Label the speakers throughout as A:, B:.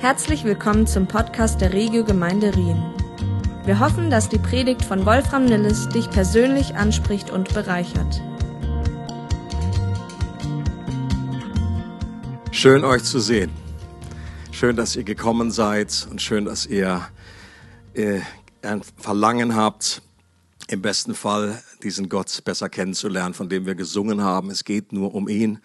A: Herzlich willkommen zum Podcast der Regio Gemeinde Rien. Wir hoffen, dass die Predigt von Wolfram Nilles dich persönlich anspricht und bereichert.
B: Schön euch zu sehen. Schön, dass ihr gekommen seid und schön, dass ihr äh, ein Verlangen habt, im besten Fall diesen Gott besser kennenzulernen, von dem wir gesungen haben. Es geht nur um ihn.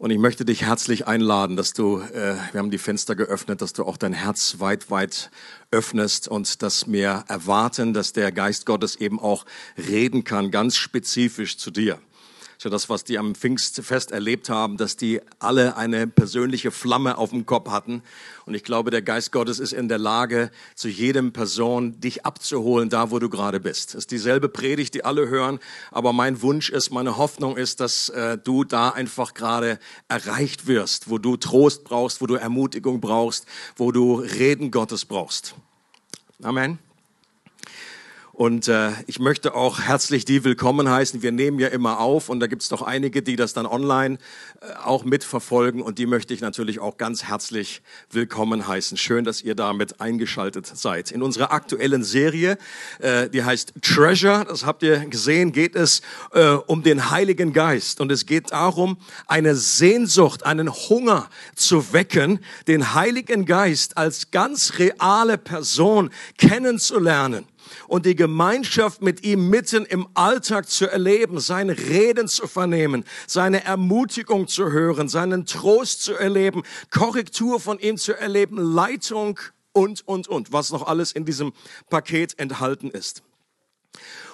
B: Und ich möchte dich herzlich einladen, dass du, äh, wir haben die Fenster geöffnet, dass du auch dein Herz weit, weit öffnest und dass wir erwarten, dass der Geist Gottes eben auch reden kann, ganz spezifisch zu dir so das, was die am Pfingstfest erlebt haben, dass die alle eine persönliche Flamme auf dem Kopf hatten. Und ich glaube, der Geist Gottes ist in der Lage, zu jedem Person dich abzuholen, da wo du gerade bist. Es ist dieselbe Predigt, die alle hören, aber mein Wunsch ist, meine Hoffnung ist, dass äh, du da einfach gerade erreicht wirst, wo du Trost brauchst, wo du Ermutigung brauchst, wo du Reden Gottes brauchst. Amen. Und äh, ich möchte auch herzlich die willkommen heißen. Wir nehmen ja immer auf und da gibt es doch einige, die das dann online äh, auch mitverfolgen und die möchte ich natürlich auch ganz herzlich willkommen heißen. Schön, dass ihr damit eingeschaltet seid. In unserer aktuellen Serie, äh, die heißt Treasure, das habt ihr gesehen, geht es äh, um den Heiligen Geist und es geht darum, eine Sehnsucht, einen Hunger zu wecken, den Heiligen Geist als ganz reale Person kennenzulernen und die Gemeinschaft mit ihm mitten im Alltag zu erleben, seine Reden zu vernehmen, seine Ermutigung zu hören, seinen Trost zu erleben, Korrektur von ihm zu erleben, Leitung und, und, und, was noch alles in diesem Paket enthalten ist.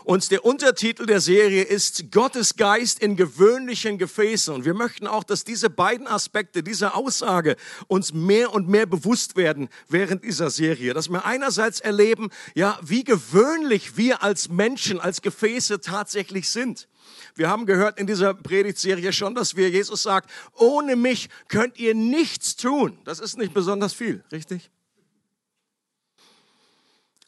B: Und der Untertitel der Serie ist Gottes Geist in gewöhnlichen Gefäßen. Und wir möchten auch, dass diese beiden Aspekte dieser Aussage uns mehr und mehr bewusst werden während dieser Serie. Dass wir einerseits erleben, ja, wie gewöhnlich wir als Menschen, als Gefäße tatsächlich sind. Wir haben gehört in dieser Predigtserie schon, dass wir Jesus sagt, ohne mich könnt ihr nichts tun. Das ist nicht besonders viel, richtig?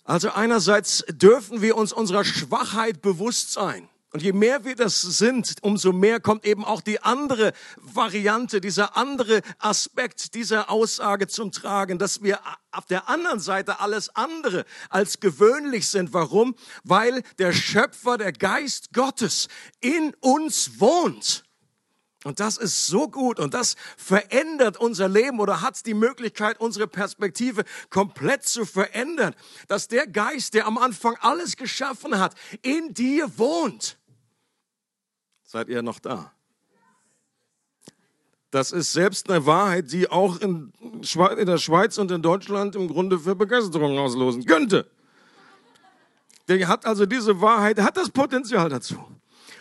B: Also einerseits dürfen wir uns unserer Schwachheit bewusst sein. Und je mehr wir das sind, umso mehr kommt eben auch die andere Variante, dieser andere Aspekt dieser Aussage zum Tragen, dass wir auf der anderen Seite alles andere als gewöhnlich sind. Warum? Weil der Schöpfer, der Geist Gottes in uns wohnt. Und das ist so gut und das verändert unser Leben oder hat die Möglichkeit, unsere Perspektive komplett zu verändern, dass der Geist, der am Anfang alles geschaffen hat, in dir wohnt. Seid ihr noch da? Das ist selbst eine Wahrheit, die auch in, der Schweiz und in Deutschland im Grunde für Begeisterung auslosen könnte. Der hat also diese Wahrheit, hat das Potenzial dazu.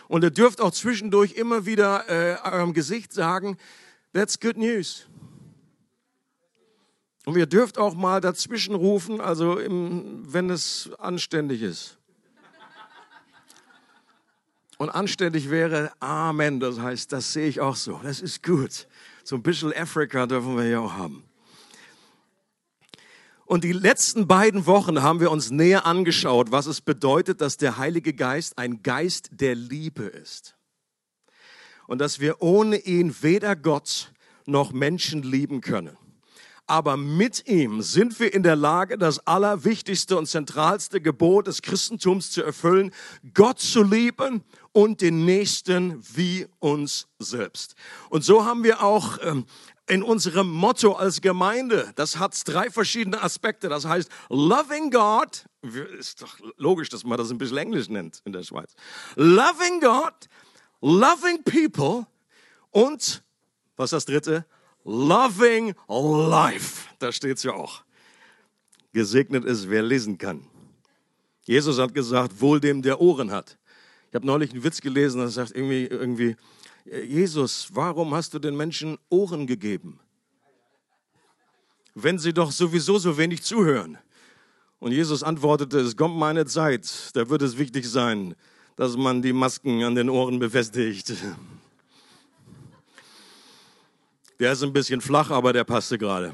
B: Und ihr dürft auch zwischendurch immer wieder äh, eurem Gesicht sagen, that's good news. Und ihr dürft auch mal dazwischen rufen, also im, wenn es anständig ist. Und anständig wäre Amen, das heißt, das sehe ich auch so. Das ist gut. So ein bisschen Afrika dürfen wir ja auch haben. Und die letzten beiden Wochen haben wir uns näher angeschaut, was es bedeutet, dass der Heilige Geist ein Geist der Liebe ist. Und dass wir ohne ihn weder Gott noch Menschen lieben können. Aber mit ihm sind wir in der Lage, das allerwichtigste und zentralste Gebot des Christentums zu erfüllen, Gott zu lieben und den Nächsten wie uns selbst. Und so haben wir auch ähm, in unserem Motto als Gemeinde, das hat drei verschiedene Aspekte. Das heißt, loving God, ist doch logisch, dass man das ein bisschen Englisch nennt in der Schweiz. Loving God, loving people und, was ist das dritte? Loving life. Da steht es ja auch. Gesegnet ist, wer lesen kann. Jesus hat gesagt, wohl dem, der Ohren hat. Ich habe neulich einen Witz gelesen, der sagt irgendwie, irgendwie, Jesus, warum hast du den Menschen Ohren gegeben? Wenn sie doch sowieso so wenig zuhören. Und Jesus antwortete, es kommt meine Zeit, da wird es wichtig sein, dass man die Masken an den Ohren befestigt. Der ist ein bisschen flach, aber der passte gerade.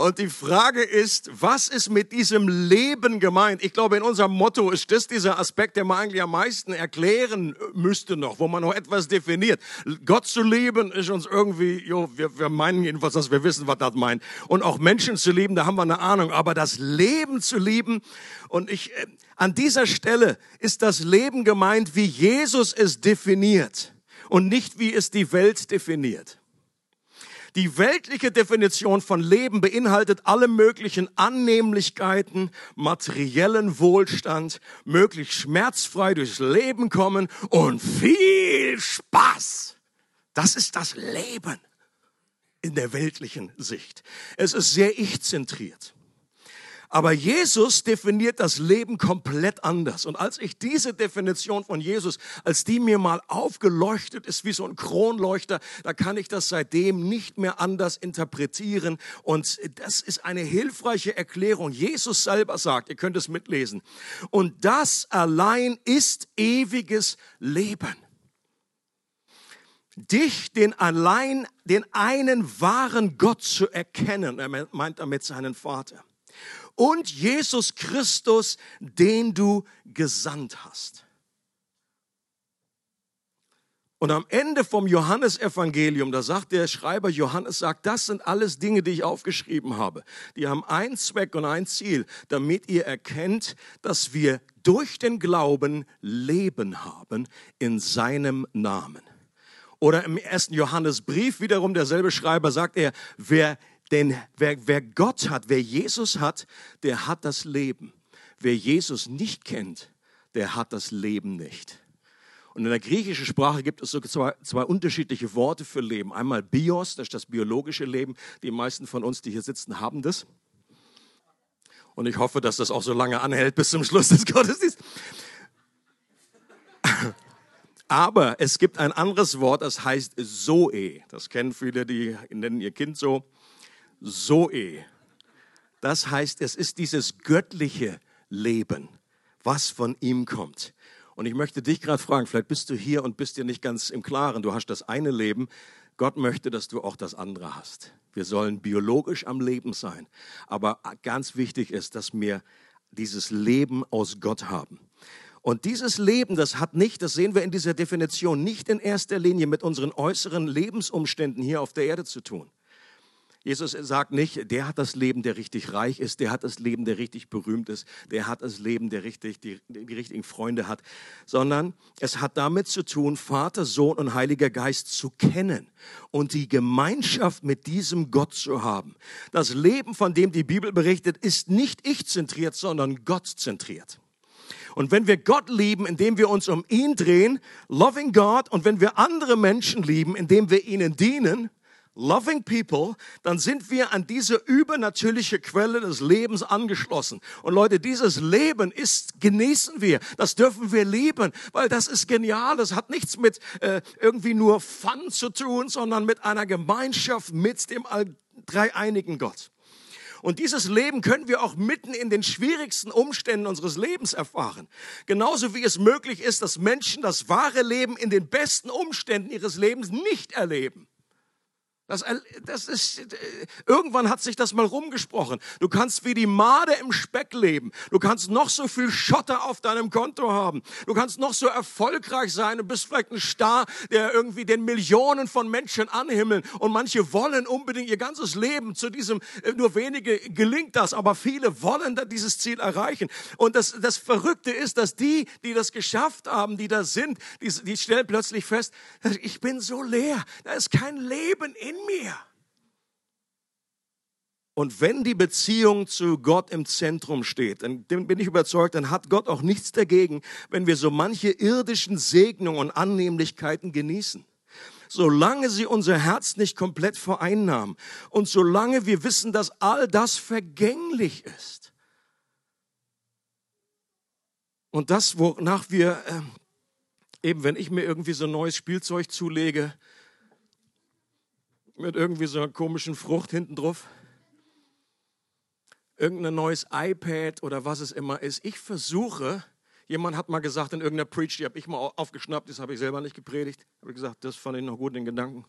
B: Und die Frage ist, was ist mit diesem Leben gemeint? Ich glaube, in unserem Motto ist das dieser Aspekt, der man eigentlich am meisten erklären müsste noch, wo man noch etwas definiert. Gott zu lieben ist uns irgendwie, jo, wir, wir meinen jedenfalls, dass wir wissen, was das meint. Und auch Menschen zu lieben, da haben wir eine Ahnung. Aber das Leben zu lieben, und ich, äh, an dieser Stelle ist das Leben gemeint, wie Jesus es definiert und nicht wie es die Welt definiert. Die weltliche Definition von Leben beinhaltet alle möglichen Annehmlichkeiten, materiellen Wohlstand, möglichst schmerzfrei durchs Leben kommen und viel Spaß. Das ist das Leben in der weltlichen Sicht. Es ist sehr ich-zentriert. Aber Jesus definiert das Leben komplett anders. Und als ich diese Definition von Jesus, als die mir mal aufgeleuchtet ist wie so ein Kronleuchter, da kann ich das seitdem nicht mehr anders interpretieren. Und das ist eine hilfreiche Erklärung. Jesus selber sagt, ihr könnt es mitlesen. Und das allein ist ewiges Leben dich, den allein, den einen wahren Gott zu erkennen. Er meint damit seinen Vater und Jesus Christus, den du gesandt hast. Und am Ende vom Johannesevangelium, da sagt der Schreiber Johannes, sagt, das sind alles Dinge, die ich aufgeschrieben habe. Die haben einen Zweck und ein Ziel, damit ihr erkennt, dass wir durch den Glauben Leben haben in seinem Namen. Oder im ersten Johannesbrief wiederum derselbe Schreiber sagt er, wer denn wer, wer Gott hat, wer Jesus hat, der hat das Leben. Wer Jesus nicht kennt, der hat das Leben nicht. Und in der griechischen Sprache gibt es so zwei, zwei, unterschiedliche Worte für Leben. Einmal Bios, das ist das biologische Leben. Die meisten von uns, die hier sitzen, haben das. Und ich hoffe, dass das auch so lange anhält bis zum Schluss des Gottesdienstes. Aber es gibt ein anderes Wort, das heißt Zoe. Das kennen viele, die nennen ihr Kind so. Zoe. Das heißt, es ist dieses göttliche Leben, was von ihm kommt. Und ich möchte dich gerade fragen, vielleicht bist du hier und bist dir nicht ganz im Klaren, du hast das eine Leben, Gott möchte, dass du auch das andere hast. Wir sollen biologisch am Leben sein, aber ganz wichtig ist, dass wir dieses Leben aus Gott haben. Und dieses Leben, das hat nicht, das sehen wir in dieser Definition, nicht in erster Linie mit unseren äußeren Lebensumständen hier auf der Erde zu tun. Jesus sagt nicht, der hat das Leben, der richtig reich ist, der hat das Leben, der richtig berühmt ist, der hat das Leben, der richtig, die, die richtigen Freunde hat, sondern es hat damit zu tun, Vater, Sohn und Heiliger Geist zu kennen und die Gemeinschaft mit diesem Gott zu haben. Das Leben, von dem die Bibel berichtet, ist nicht ich-zentriert, sondern Gott-zentriert. Und wenn wir Gott lieben, indem wir uns um ihn drehen, loving God, und wenn wir andere Menschen lieben, indem wir ihnen dienen, loving people, dann sind wir an diese übernatürliche Quelle des Lebens angeschlossen. Und Leute, dieses Leben ist, genießen wir. Das dürfen wir lieben, weil das ist genial. Das hat nichts mit äh, irgendwie nur Fun zu tun, sondern mit einer Gemeinschaft mit dem dreieinigen Gott. Und dieses Leben können wir auch mitten in den schwierigsten Umständen unseres Lebens erfahren. Genauso wie es möglich ist, dass Menschen das wahre Leben in den besten Umständen ihres Lebens nicht erleben. Das, das ist, irgendwann hat sich das mal rumgesprochen. Du kannst wie die Made im Speck leben. Du kannst noch so viel Schotter auf deinem Konto haben. Du kannst noch so erfolgreich sein und bist vielleicht ein Star, der irgendwie den Millionen von Menschen anhimmeln. Und manche wollen unbedingt ihr ganzes Leben zu diesem, äh, nur wenige gelingt das, aber viele wollen dieses Ziel erreichen. Und das, das Verrückte ist, dass die, die das geschafft haben, die da sind, die, die stellen plötzlich fest, ich bin so leer. Da ist kein Leben in mir. Und wenn die Beziehung zu Gott im Zentrum steht, dann bin ich überzeugt, dann hat Gott auch nichts dagegen, wenn wir so manche irdischen Segnungen und Annehmlichkeiten genießen. Solange sie unser Herz nicht komplett vereinnahmen und solange wir wissen, dass all das vergänglich ist. Und das, wonach wir, äh, eben wenn ich mir irgendwie so neues Spielzeug zulege, mit irgendwie so einer komischen Frucht hinten drauf. Irgendein neues iPad oder was es immer ist. Ich versuche, jemand hat mal gesagt in irgendeiner Preach, die habe ich mal aufgeschnappt, das habe ich selber nicht gepredigt. Habe ich gesagt, das fand ich noch gut, den Gedanken.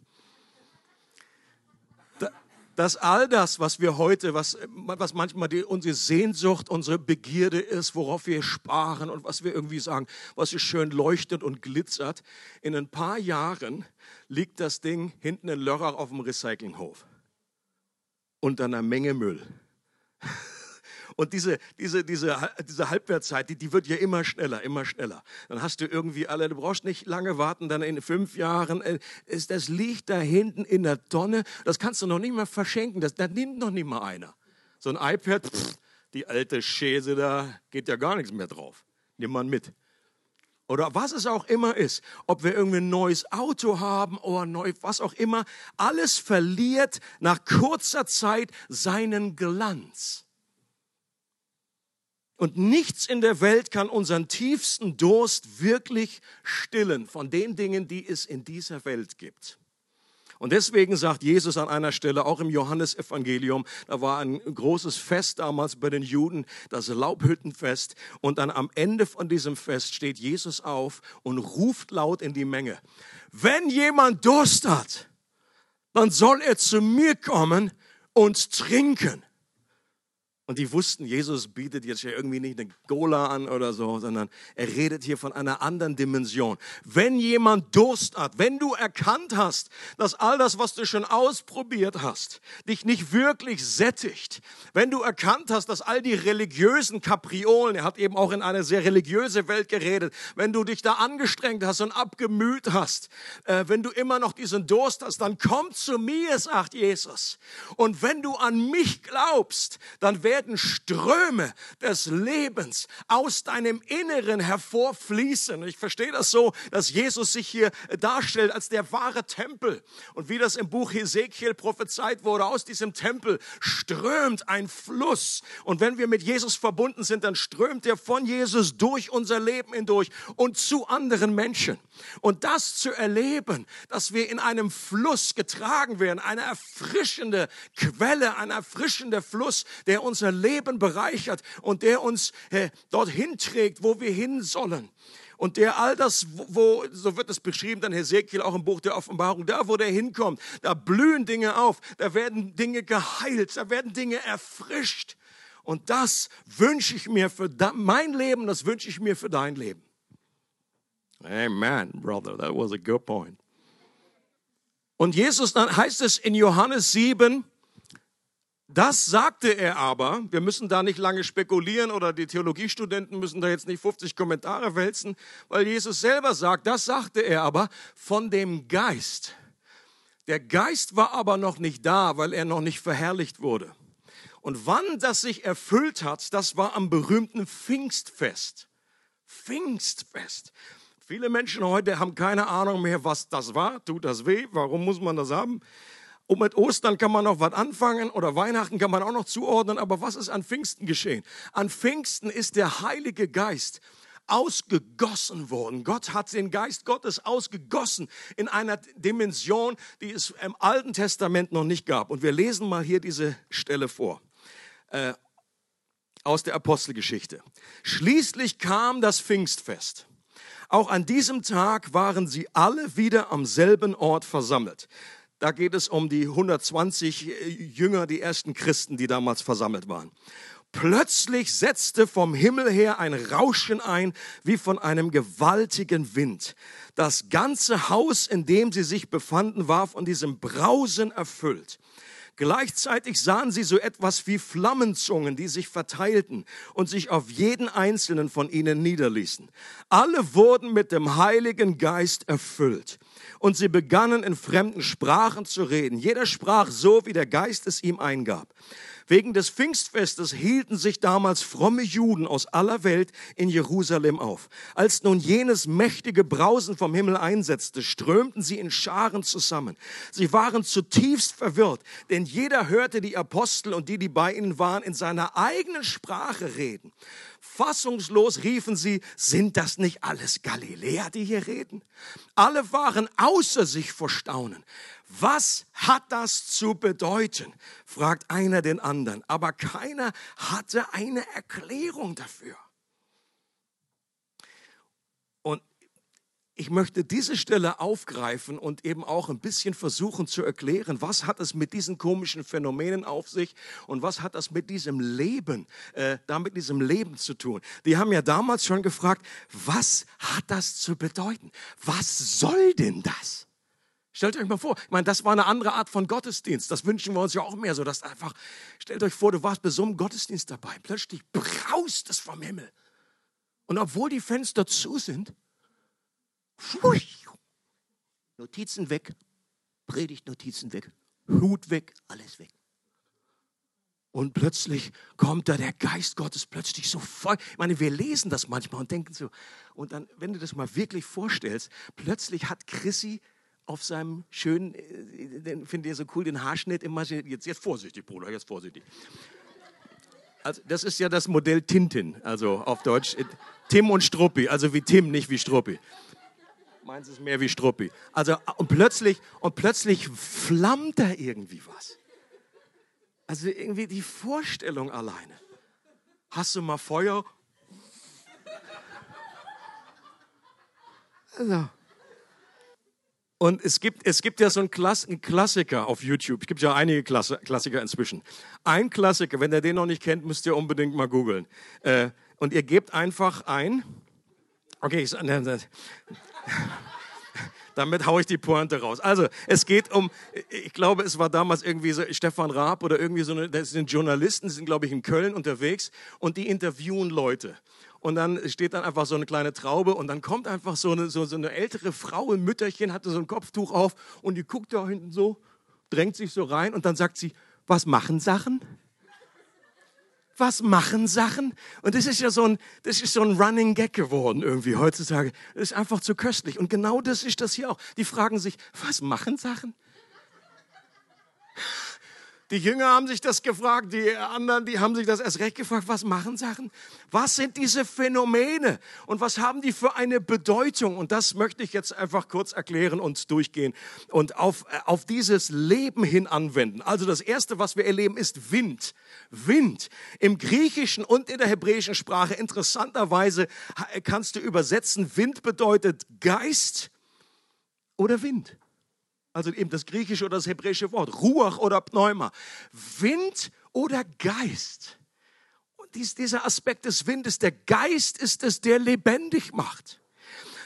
B: Dass all das, was wir heute, was, was manchmal die, unsere Sehnsucht, unsere Begierde ist, worauf wir sparen und was wir irgendwie sagen, was so schön leuchtet und glitzert, in ein paar Jahren liegt das Ding hinten in Lörrach auf dem Recyclinghof unter einer Menge Müll. Und diese, diese, diese, diese Halbwertzeit, die, die wird ja immer schneller, immer schneller. Dann hast du irgendwie alle, du brauchst nicht lange warten, dann in fünf Jahren, äh, ist, das liegt da hinten in der Tonne, das kannst du noch nicht mal verschenken, das, das nimmt noch nicht mal einer. So ein iPad, pff, die alte Schäse, da geht ja gar nichts mehr drauf. Nimm man mit oder was es auch immer ist, ob wir irgendwie ein neues Auto haben oder neu, was auch immer, alles verliert nach kurzer Zeit seinen Glanz. Und nichts in der Welt kann unseren tiefsten Durst wirklich stillen von den Dingen, die es in dieser Welt gibt. Und deswegen sagt Jesus an einer Stelle, auch im Johannesevangelium, da war ein großes Fest damals bei den Juden, das Laubhüttenfest. Und dann am Ende von diesem Fest steht Jesus auf und ruft laut in die Menge, wenn jemand Durst hat, dann soll er zu mir kommen und trinken. Und die wussten, Jesus bietet jetzt ja irgendwie nicht eine Gola an oder so, sondern er redet hier von einer anderen Dimension. Wenn jemand Durst hat, wenn du erkannt hast, dass all das, was du schon ausprobiert hast, dich nicht wirklich sättigt, wenn du erkannt hast, dass all die religiösen Kapriolen, er hat eben auch in eine sehr religiöse Welt geredet, wenn du dich da angestrengt hast und abgemüht hast, äh, wenn du immer noch diesen Durst hast, dann komm zu mir, sagt Jesus. Und wenn du an mich glaubst, dann werde werden Ströme des Lebens aus deinem Inneren hervorfließen. Ich verstehe das so, dass Jesus sich hier darstellt als der wahre Tempel. Und wie das im Buch Hesekiel prophezeit wurde, aus diesem Tempel strömt ein Fluss. Und wenn wir mit Jesus verbunden sind, dann strömt er von Jesus durch unser Leben hindurch und zu anderen Menschen. Und das zu erleben, dass wir in einem Fluss getragen werden, eine erfrischende Quelle, ein erfrischender Fluss, der unser unser Leben bereichert und der uns äh, dorthin trägt, wo wir hin sollen. Und der all das, wo, so wird es beschrieben, dann Hesekiel auch im Buch der Offenbarung, da wo der hinkommt, da blühen Dinge auf, da werden Dinge geheilt, da werden Dinge erfrischt. Und das wünsche ich mir für mein Leben, das wünsche ich mir für dein Leben. Amen, brother, that was a good point. Und Jesus, dann heißt es in Johannes 7, das sagte er aber, wir müssen da nicht lange spekulieren oder die Theologiestudenten müssen da jetzt nicht 50 Kommentare wälzen, weil Jesus selber sagt, das sagte er aber von dem Geist. Der Geist war aber noch nicht da, weil er noch nicht verherrlicht wurde. Und wann das sich erfüllt hat, das war am berühmten Pfingstfest. Pfingstfest. Viele Menschen heute haben keine Ahnung mehr, was das war. Tut das weh? Warum muss man das haben? Und mit Ostern kann man noch was anfangen oder Weihnachten kann man auch noch zuordnen. Aber was ist an Pfingsten geschehen? An Pfingsten ist der Heilige Geist ausgegossen worden. Gott hat den Geist Gottes ausgegossen in einer Dimension, die es im Alten Testament noch nicht gab. Und wir lesen mal hier diese Stelle vor. Äh, aus der Apostelgeschichte. Schließlich kam das Pfingstfest. Auch an diesem Tag waren sie alle wieder am selben Ort versammelt. Da geht es um die 120 äh, Jünger, die ersten Christen, die damals versammelt waren. Plötzlich setzte vom Himmel her ein Rauschen ein, wie von einem gewaltigen Wind. Das ganze Haus, in dem sie sich befanden, war von diesem Brausen erfüllt. Gleichzeitig sahen sie so etwas wie Flammenzungen, die sich verteilten und sich auf jeden einzelnen von ihnen niederließen. Alle wurden mit dem Heiligen Geist erfüllt und sie begannen in fremden Sprachen zu reden. Jeder sprach so, wie der Geist es ihm eingab. Wegen des Pfingstfestes hielten sich damals fromme Juden aus aller Welt in Jerusalem auf. Als nun jenes mächtige Brausen vom Himmel einsetzte, strömten sie in Scharen zusammen. Sie waren zutiefst verwirrt, denn jeder hörte die Apostel und die, die bei ihnen waren, in seiner eigenen Sprache reden. Fassungslos riefen sie, sind das nicht alles Galiläer, die hier reden? Alle waren außer sich vor Staunen. Was hat das zu bedeuten? fragt einer den anderen, aber keiner hatte eine Erklärung dafür. Und ich möchte diese Stelle aufgreifen und eben auch ein bisschen versuchen zu erklären, was hat es mit diesen komischen Phänomenen auf sich und was hat das mit diesem Leben, äh, da mit diesem Leben zu tun. Die haben ja damals schon gefragt, was hat das zu bedeuten? Was soll denn das? Stellt euch mal vor, ich meine, das war eine andere Art von Gottesdienst. Das wünschen wir uns ja auch mehr so, dass einfach, stellt euch vor, du warst bei so einem Gottesdienst dabei. Plötzlich braust es vom Himmel. Und obwohl die Fenster zu sind, Notizen weg, Predigtnotizen weg, Hut weg, alles weg. Und plötzlich kommt da der Geist Gottes plötzlich so voll. Ich meine, wir lesen das manchmal und denken so. Und dann, wenn du das mal wirklich vorstellst, plötzlich hat Chrissy auf seinem schönen, äh, den finde ich so cool, den Haarschnitt immer, jetzt, jetzt vorsichtig, Bruder, jetzt vorsichtig. Also, das ist ja das Modell Tintin, also auf Deutsch Tim und Struppi, also wie Tim, nicht wie Struppi. Meins ist mehr wie Struppi. Also, und plötzlich, und plötzlich flammt da irgendwie was. Also irgendwie die Vorstellung alleine. Hast du mal Feuer? Also. Und es gibt, es gibt ja so einen, Klass, einen Klassiker auf YouTube. Es gibt ja einige Klasse, Klassiker inzwischen. Ein Klassiker, wenn ihr den noch nicht kennt, müsst ihr unbedingt mal googeln. Äh, und ihr gebt einfach ein. Okay, ich, damit haue ich die Pointe raus. Also, es geht um, ich glaube, es war damals irgendwie so Stefan Raab oder irgendwie so eine, das sind Journalisten, die sind, glaube ich, in Köln unterwegs und die interviewen Leute. Und dann steht dann einfach so eine kleine Traube und dann kommt einfach so eine, so, so eine ältere Frau, ein Mütterchen, hatte so ein Kopftuch auf und die guckt da hinten so, drängt sich so rein und dann sagt sie, was machen Sachen? was machen Sachen. Und das ist ja so ein, das ist so ein Running Gag geworden irgendwie heutzutage. Das ist einfach zu köstlich. Und genau das ist das hier auch. Die fragen sich, was machen Sachen? Die Jünger haben sich das gefragt, die anderen, die haben sich das erst recht gefragt, was machen Sachen? Was sind diese Phänomene und was haben die für eine Bedeutung? Und das möchte ich jetzt einfach kurz erklären und durchgehen und auf, äh, auf dieses Leben hin anwenden. Also das erste, was wir erleben, ist Wind. Wind. Im Griechischen und in der hebräischen Sprache interessanterweise kannst du übersetzen, Wind bedeutet Geist oder Wind also eben das griechische oder das hebräische Wort, Ruach oder Pneuma, Wind oder Geist. Und dies, dieser Aspekt des Windes, der Geist ist es, der lebendig macht.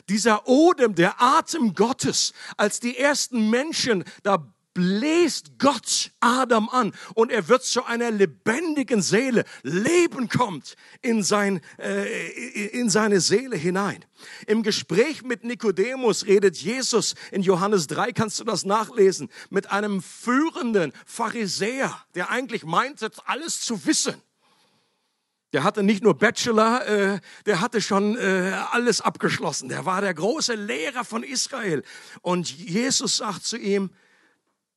B: Dieser Odem, der Atem Gottes, als die ersten Menschen da bläst Gott Adam an und er wird zu einer lebendigen Seele. Leben kommt in, sein, äh, in seine Seele hinein. Im Gespräch mit Nikodemus redet Jesus in Johannes 3, kannst du das nachlesen, mit einem führenden Pharisäer, der eigentlich meinte, alles zu wissen. Der hatte nicht nur Bachelor, äh, der hatte schon äh, alles abgeschlossen. Der war der große Lehrer von Israel. Und Jesus sagt zu ihm,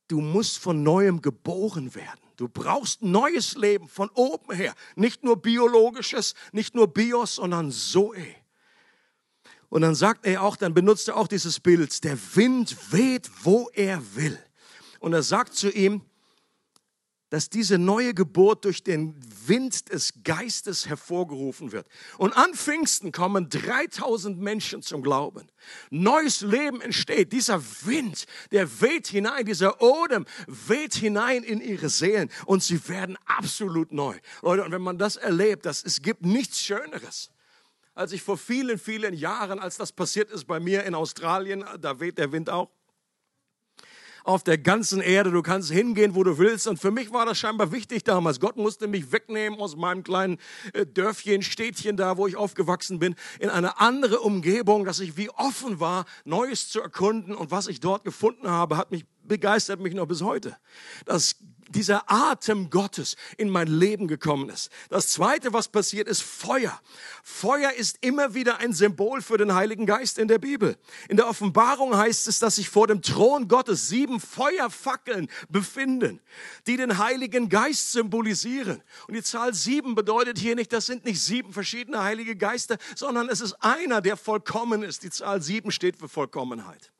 B: du musst von neuem geboren werden. Du brauchst neues Leben von oben her. Nicht nur biologisches, nicht nur Bios, sondern Zoe. Und dann sagt er auch, dann benutzt er auch dieses Bild, der Wind weht, wo er will. Und er sagt zu ihm, dass diese neue Geburt durch den Wind des Geistes hervorgerufen wird. Und an Pfingsten kommen 3000 Menschen zum Glauben. Neues Leben entsteht. Dieser Wind, der weht hinein, dieser Odem weht hinein in ihre Seelen und sie werden absolut neu. Leute, und wenn man das erlebt, das, es gibt nichts Schöneres. Als ich vor vielen, vielen Jahren, als das passiert ist bei mir in Australien, da weht der Wind auch, auf der ganzen Erde. Du kannst hingehen, wo du willst. Und für mich war das scheinbar wichtig damals. Gott musste mich wegnehmen aus meinem kleinen äh, Dörfchen, Städtchen da, wo ich aufgewachsen bin, in eine andere Umgebung, dass ich wie offen war, Neues zu erkunden. Und was ich dort gefunden habe, hat mich begeistert mich noch bis heute. Das dieser Atem Gottes in mein Leben gekommen ist. Das zweite, was passiert, ist Feuer. Feuer ist immer wieder ein Symbol für den Heiligen Geist in der Bibel. In der Offenbarung heißt es, dass sich vor dem Thron Gottes sieben Feuerfackeln befinden, die den Heiligen Geist symbolisieren. Und die Zahl sieben bedeutet hier nicht, das sind nicht sieben verschiedene Heilige Geister, sondern es ist einer, der vollkommen ist. Die Zahl sieben steht für Vollkommenheit.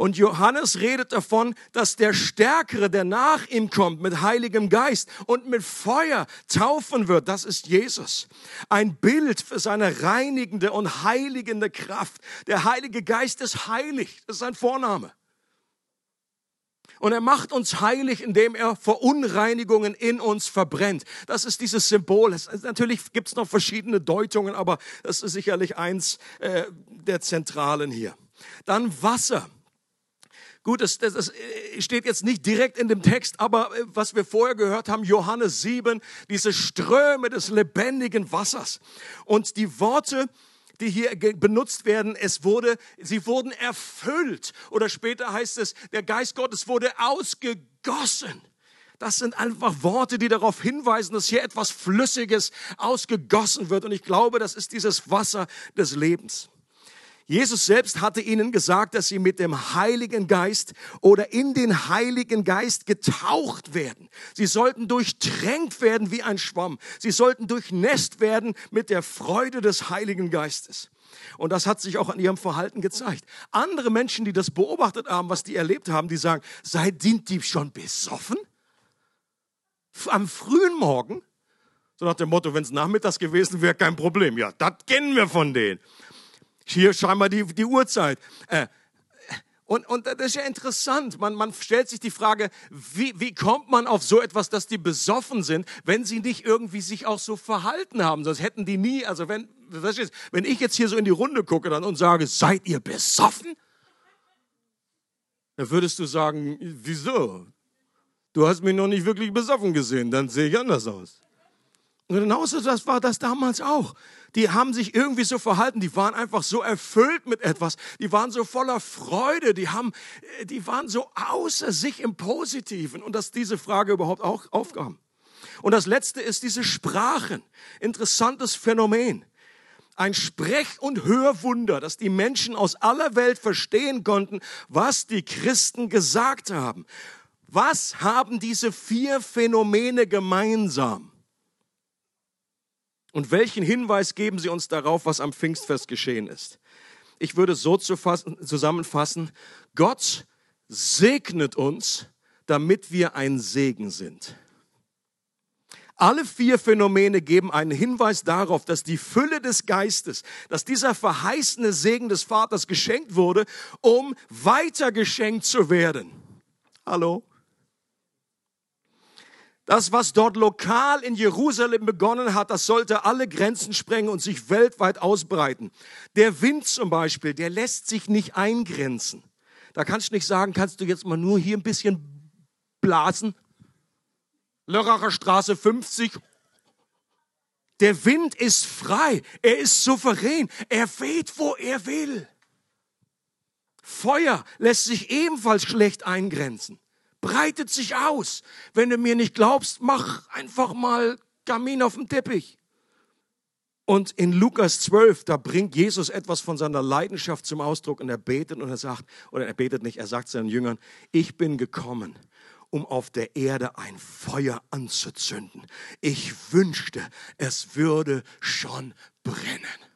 B: Und Johannes redet davon, dass der Stärkere, der nach ihm kommt, mit Heiligem Geist und mit Feuer taufen wird. Das ist Jesus. Ein Bild für seine reinigende und heiligende Kraft. Der Heilige Geist ist heilig. Das ist sein Vorname. Und er macht uns heilig, indem er Verunreinigungen in uns verbrennt. Das ist dieses Symbol. Es, natürlich gibt es noch verschiedene Deutungen, aber das ist sicherlich eins äh, der Zentralen hier. Dann Wasser. Gut, das, das, das äh, steht jetzt nicht direkt in dem Text, aber äh, was wir vorher gehört haben, Johannes 7, diese Ströme des lebendigen Wassers. Und die Worte, die hier benutzt werden, es wurde, sie wurden erfüllt. Oder später heißt es, der Geist Gottes wurde ausgegossen. Das sind einfach Worte, die darauf hinweisen, dass hier etwas Flüssiges ausgegossen wird. Und ich glaube, das ist dieses Wasser des Lebens. Jesus selbst hatte ihnen gesagt, dass sie mit dem Heiligen Geist oder in den Heiligen Geist getaucht werden. Sie sollten durchtränkt werden wie ein Schwamm. Sie sollten durchnässt werden mit der Freude des Heiligen Geistes. Und das hat sich auch an ihrem Verhalten gezeigt. Andere Menschen, die das beobachtet haben, was die erlebt haben, die sagen, seid die schon besoffen? Am frühen Morgen? So nach dem Motto, wenn es nachmittags gewesen wäre, kein Problem. Ja, das kennen wir von denen. Hier scheinbar die, die Uhrzeit. Äh, und, und das ist ja interessant. Man, man stellt sich die Frage, wie, wie kommt man auf so etwas, dass die besoffen sind, wenn sie nicht irgendwie sich auch so verhalten haben? Sonst hätten die nie, also wenn, wenn ich jetzt hier so in die Runde gucke dann und sage, seid ihr besoffen? Dann würdest du sagen, wieso? Du hast mich noch nicht wirklich besoffen gesehen, dann sehe ich anders aus. Und genauso das war das damals auch die haben sich irgendwie so verhalten, die waren einfach so erfüllt mit etwas, die waren so voller Freude, die haben, äh, die waren so außer sich im Positiven und dass diese Frage überhaupt auch aufkam. Und das letzte ist diese Sprachen. Interessantes Phänomen. Ein Sprech- und Hörwunder, dass die Menschen aus aller Welt verstehen konnten, was die Christen gesagt haben. Was haben diese vier Phänomene gemeinsam? Und welchen Hinweis geben Sie uns darauf, was am Pfingstfest geschehen ist? Ich würde so zusammenfassen, Gott segnet uns, damit wir ein Segen sind. Alle vier Phänomene geben einen Hinweis darauf, dass die Fülle des Geistes, dass dieser verheißene Segen des Vaters geschenkt wurde, um weiter geschenkt zu werden. Hallo? Das, was dort lokal in Jerusalem begonnen hat, das sollte alle Grenzen sprengen und sich weltweit ausbreiten. Der Wind zum Beispiel, der lässt sich nicht eingrenzen. Da kannst du nicht sagen, kannst du jetzt mal nur hier ein bisschen blasen? Lörracher Straße 50. Der Wind ist frei, er ist souverän, er weht, wo er will. Feuer lässt sich ebenfalls schlecht eingrenzen breitet sich aus. Wenn du mir nicht glaubst, mach einfach mal Kamin auf dem Teppich. Und in Lukas 12, da bringt Jesus etwas von seiner Leidenschaft zum Ausdruck und er betet und er sagt, oder er betet nicht, er sagt seinen Jüngern, ich bin gekommen, um auf der Erde ein Feuer anzuzünden. Ich wünschte, es würde schon brennen.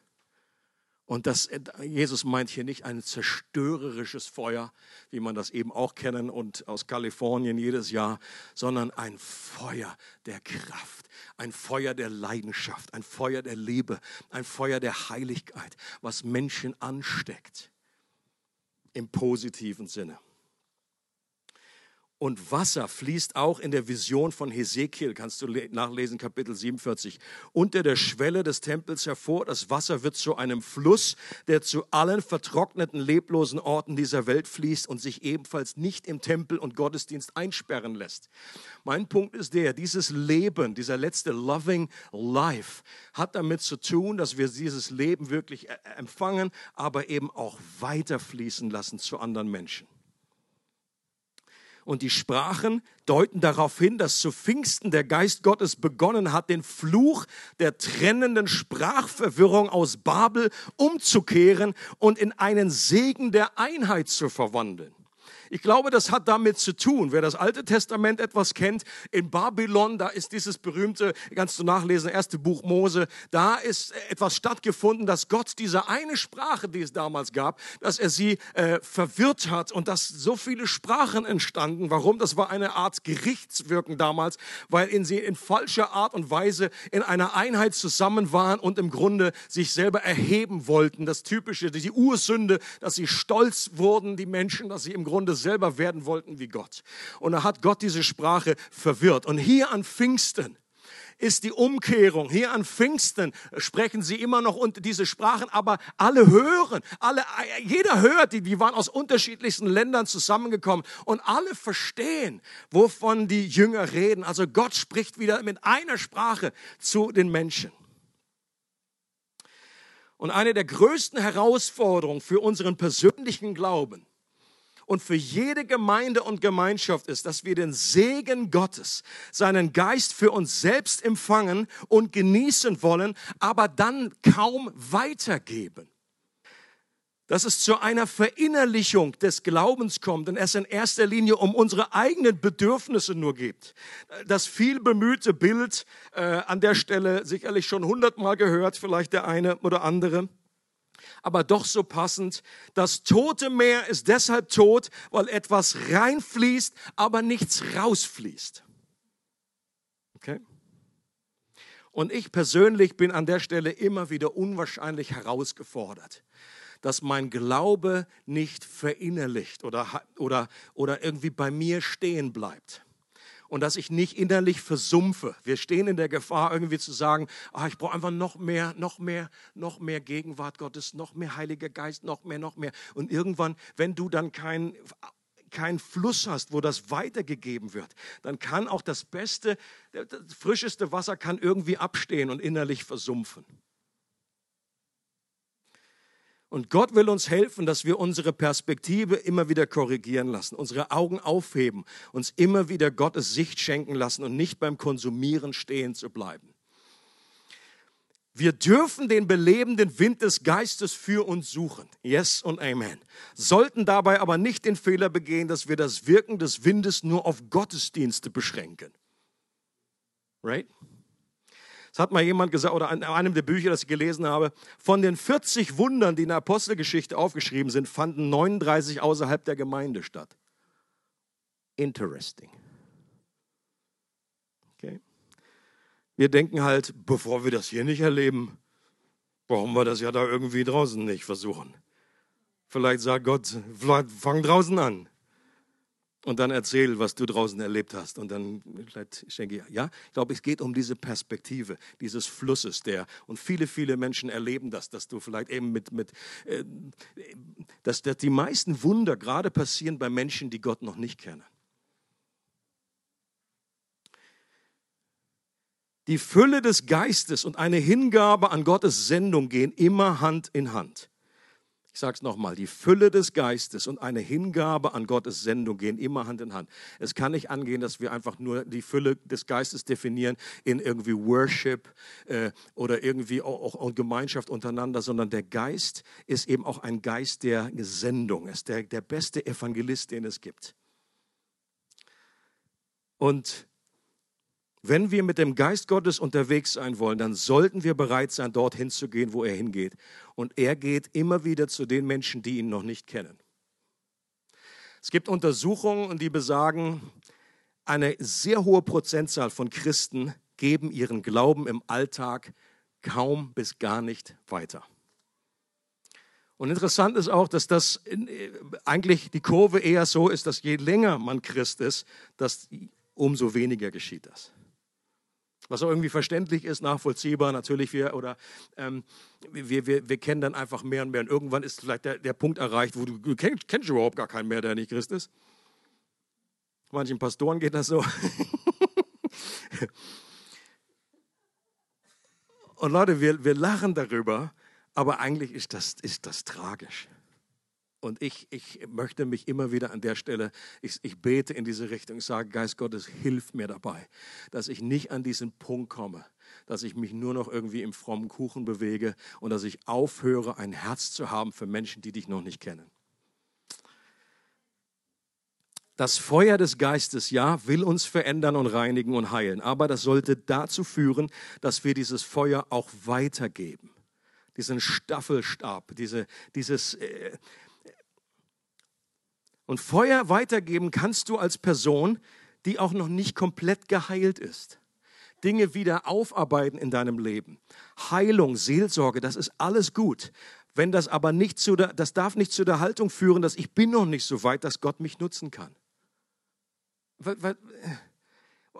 B: Und das, äh, Jesus meint hier nicht ein zerstörerisches Feuer, wie man das eben auch kennen und aus Kalifornien jedes Jahr, sondern ein Feuer der Kraft, ein Feuer der Leidenschaft, ein Feuer der Liebe, ein Feuer der Heiligkeit, was Menschen ansteckt im positiven Sinne. Und Wasser fließt auch in der Vision von Hesekiel, kannst du nachlesen, Kapitel 47. Unter der Schwelle des Tempels hervor, das Wasser wird zu einem Fluss, der zu allen vertrockneten, leblosen Orten dieser Welt fließt und sich ebenfalls nicht im Tempel und Gottesdienst einsperren lässt. Mein Punkt ist der, dieses Leben, dieser letzte Loving Life hat damit zu tun, dass wir dieses Leben wirklich e-, empfangen, aber eben auch weiterfließen lassen zu anderen Menschen. Und die Sprachen deuten darauf hin, dass zu Pfingsten der Geist Gottes begonnen hat, den Fluch der trennenden Sprachverwirrung aus Babel umzukehren und in einen Segen der Einheit zu verwandeln. Ich glaube, das hat damit zu tun. Wer das Alte Testament etwas kennt, in Babylon, da ist dieses berühmte, kannst du nachlesen, erste Buch Mose, da ist etwas stattgefunden, dass Gott diese eine Sprache, die es damals gab, dass er sie äh, verwirrt hat und dass so viele Sprachen entstanden. Warum? Das war eine Art Gerichtswirken damals, weil in sie in falscher Art und Weise in einer Einheit zusammen waren und im Grunde sich selber erheben wollten. Das typische, die Ursünde, dass sie stolz wurden, die Menschen, dass sie im Grunde selber werden wollten wie Gott. Und da hat Gott diese Sprache verwirrt. Und hier an Pfingsten ist die Umkehrung. Hier an Pfingsten sprechen sie immer noch unter diese Sprachen, aber alle hören, alle, jeder hört, die, die waren aus unterschiedlichsten Ländern zusammengekommen und alle verstehen, wovon die Jünger reden. Also Gott spricht wieder mit einer Sprache zu den Menschen. Und eine der größten Herausforderungen für unseren persönlichen Glauben und für jede Gemeinde und Gemeinschaft ist, dass wir den Segen Gottes, seinen Geist für uns selbst empfangen und genießen wollen, aber dann kaum weitergeben dass es zu einer Verinnerlichung des Glaubens kommt und es in erster Linie um unsere eigenen Bedürfnisse nur geht. Das viel bemühte Bild äh, an der Stelle sicherlich schon hundertmal gehört, vielleicht der eine oder andere, aber doch so passend. Das tote Meer ist deshalb tot, weil etwas reinfließt, aber nichts rausfließt. Okay? Und ich persönlich bin an der Stelle immer wieder unwahrscheinlich herausgefordert dass mein Glaube nicht verinnerlicht oder, oder, oder irgendwie bei mir stehen bleibt. Und dass ich nicht innerlich versumpfe. Wir stehen in der Gefahr, irgendwie zu sagen, ah, ich brauche einfach noch mehr, noch mehr, noch mehr Gegenwart Gottes, noch mehr Heiliger Geist, noch mehr, noch mehr. Und irgendwann, wenn du dann keinen keinen Fluss hast, wo das weitergegeben wird, dann kann auch das beste, das frischeste Wasser kann irgendwie abstehen und innerlich versumpfen. Und Gott will uns helfen, dass wir unsere Perspektive immer wieder korrigieren lassen, unsere Augen aufheben, uns immer wieder Gottes Sicht schenken lassen und nicht beim Konsumieren stehen zu bleiben. Wir dürfen den belebenden Wind des Geistes für uns suchen. Yes und Amen. Sollten dabei aber nicht den Fehler begehen, dass wir das Wirken des Windes nur auf Gottesdienste beschränken. Right? Das hat mal jemand gesagt, oder in einem der Bücher, das ich gelesen habe, von den 40 Wundern, die in der Apostelgeschichte aufgeschrieben sind, fanden 39 außerhalb der Gemeinde statt. Interesting. Okay. Wir denken halt, bevor wir das hier nicht erleben, brauchen wir das ja da irgendwie draußen nicht versuchen. Vielleicht sagt Gott, fang draußen an und dann erzähl, was du draußen erlebt hast. Und dann ich denke, ja, ich glaube, es geht um diese Perspektive, dieses Flusses, der, und viele, viele Menschen erleben das, dass du vielleicht eben mit, mit äh, dass, dass die meisten Wunder gerade passieren bei Menschen, die Gott noch nicht kennen. Die Fülle des Geistes und eine Hingabe an Gottes Sendung gehen immer Hand in Hand. Ich sage es nochmal, die Fülle des Geistes und eine Hingabe an Gottes Sendung gehen immer Hand in Hand. Es kann nicht angehen, dass wir einfach nur die Fülle des Geistes definieren in irgendwie Worship äh, oder irgendwie auch, auch, Gemeinschaft untereinander, sondern der Geist ist eben auch ein Geist der Sendung, ist der, der beste Evangelist, den es gibt. Und wenn wir mit dem Geist Gottes unterwegs sein wollen, dann sollten wir bereit sein, dorthin zu gehen, wo er hingeht. Und er geht immer wieder zu den Menschen, die ihn noch nicht kennen. Es gibt Untersuchungen, die besagen, eine sehr hohe Prozentzahl von Christen geben ihren Glauben im Alltag kaum bis gar nicht weiter. Und interessant ist auch, dass das äh, eigentlich die Kurve eher so ist, dass je länger man Christ ist, dass umso weniger geschieht das. Was auch irgendwie verständlich ist, nachvollziehbar, natürlich wir oder ähm, wir, wir, wir kennen dann einfach mehr und mehr. Und irgendwann ist vielleicht der, der Punkt erreicht, wo du, du kennst, kennst überhaupt gar keinen mehr, der nicht Christ ist. Manchen Pastoren geht das so. und Leute, wir, wir lachen darüber, aber eigentlich ist das, ist das tragisch. Und ich, ich möchte mich immer wieder an der Stelle, ich, ich bete in diese Richtung, ich sage, Geist Gottes, hilf mir dabei, dass ich nicht an diesen Punkt komme, dass ich mich nur noch irgendwie im frommen Kuchen bewege und dass ich aufhöre, ein Herz zu haben für Menschen, die dich noch nicht kennen. Das Feuer des Geistes, ja, will uns verändern und reinigen und heilen. Aber das sollte dazu führen, dass wir dieses Feuer auch weitergeben. Diesen Staffelstab, diese, dieses. Äh, und Feuer weitergeben kannst du als Person, die auch noch nicht komplett geheilt ist. Dinge wieder aufarbeiten in deinem Leben. Heilung, Seelsorge, das ist alles gut. Wenn das aber nicht zu der, das darf nicht zu der Haltung führen, dass ich bin noch nicht so weit, dass Gott mich nutzen kann.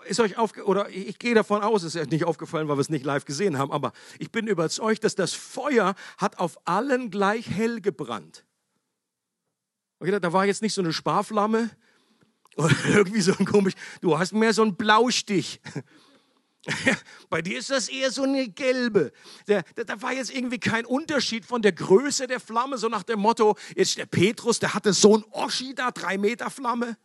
B: Ist euch aufge oder ich gehe davon aus, ist euch nicht aufgefallen, weil wir es nicht live gesehen haben, aber ich bin überzeugt, dass das Feuer hat auf allen gleich hell gebrannt. Okay, da war jetzt nicht so eine Sparflamme oder irgendwie so ein komisch, du hast mehr so einen Blaustich. Bei dir ist das eher so eine gelbe. Da, da, war jetzt irgendwie kein Unterschied von der Größe der Flamme, so nach dem Motto, jetzt der Petrus, der hatte so ein Oschi da, drei Meter Flamme.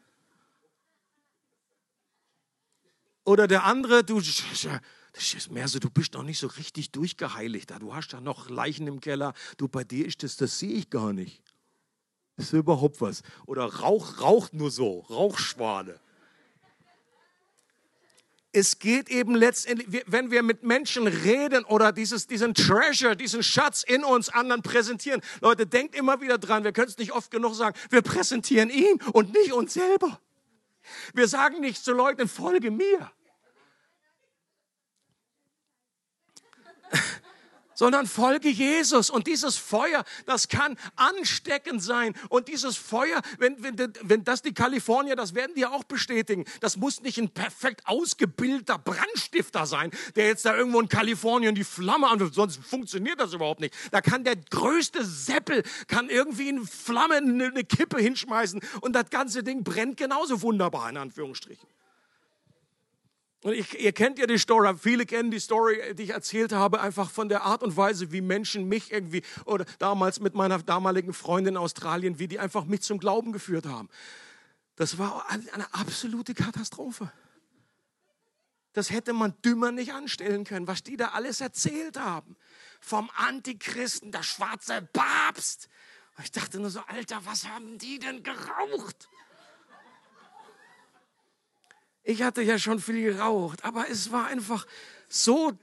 B: Oder der andere, du, das ist mehr so, du bist noch nicht so richtig durchgeheiligt. Du hast da noch Leichen im Keller. Du, bei dir ist das, das sehe ich gar nicht. Ist überhaupt was. Oder Rauch raucht nur so, Rauchschwane. Es geht eben letztendlich, wenn wir mit Menschen reden oder dieses, diesen Treasure, diesen Schatz in uns anderen präsentieren. Leute, denkt immer wieder dran, wir können es nicht oft genug sagen, wir präsentieren ihn und nicht uns selber. Wir sagen nicht zu Leuten, folge mir. Sondern folge Jesus. Und dieses Feuer, das kann ansteckend sein. Und dieses Feuer, wenn, wenn, wenn das die Kalifornier, das werden die auch bestätigen, das muss nicht ein perfekt ausgebildeter Brandstifter sein, der jetzt da irgendwo in Kalifornien die Flamme anwirft, sonst funktioniert das überhaupt nicht. Da kann der größte Seppel, kann irgendwie in Flamme eine, eine Kippe hinschmeißen und das ganze Ding brennt genauso wunderbar, in Anführungsstrichen. Und ich, ihr kennt ja die Story, viele kennen die Story, die ich erzählt habe, einfach von der Art und Weise, wie Menschen mich irgendwie, oder damals mit meiner damaligen Freundin in Australien, wie die einfach mich zum Glauben geführt haben. Das war eine absolute Katastrophe. Das hätte man dümmer nicht anstellen können, was die da alles erzählt haben. Vom Antichristen, der schwarze Papst. Und ich dachte nur so, Alter, was haben die denn geraucht? Ich hatte ja schon viel geraucht, aber es war einfach so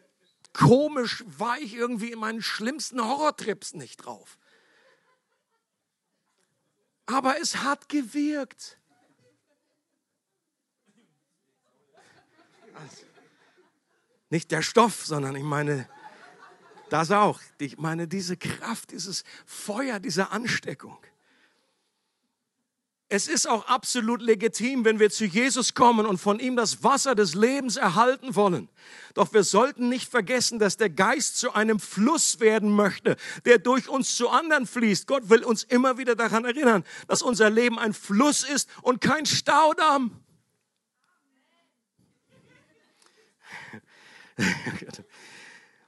B: komisch, war ich irgendwie in meinen schlimmsten Horrortrips nicht drauf. Aber es hat gewirkt. Also, nicht der Stoff, sondern ich meine, das auch. Ich meine, diese Kraft, dieses Feuer, diese Ansteckung. Es ist auch absolut legitim, wenn wir zu Jesus kommen und von ihm das Wasser des Lebens erhalten wollen. Doch wir sollten nicht vergessen, dass der Geist zu einem Fluss werden möchte, der durch uns zu anderen fließt. Gott will uns immer wieder daran erinnern, dass unser Leben ein Fluss ist und kein Staudamm.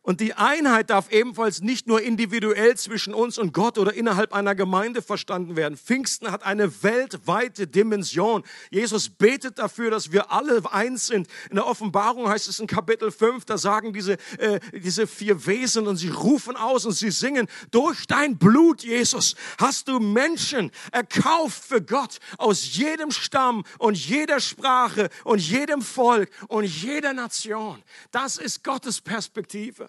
B: Und die Einheit darf ebenfalls nicht nur individuell zwischen uns und Gott oder innerhalb einer Gemeinde verstanden werden. Pfingsten hat eine weltweite Dimension. Jesus betet dafür, dass wir alle eins sind. In der Offenbarung heißt es in Kapitel 5, da sagen diese, äh, diese vier Wesen und sie rufen aus und sie singen, durch dein Blut, Jesus, hast du Menschen erkauft für Gott aus jedem Stamm und jeder Sprache und jedem Volk und jeder Nation. Das ist Gottes Perspektive.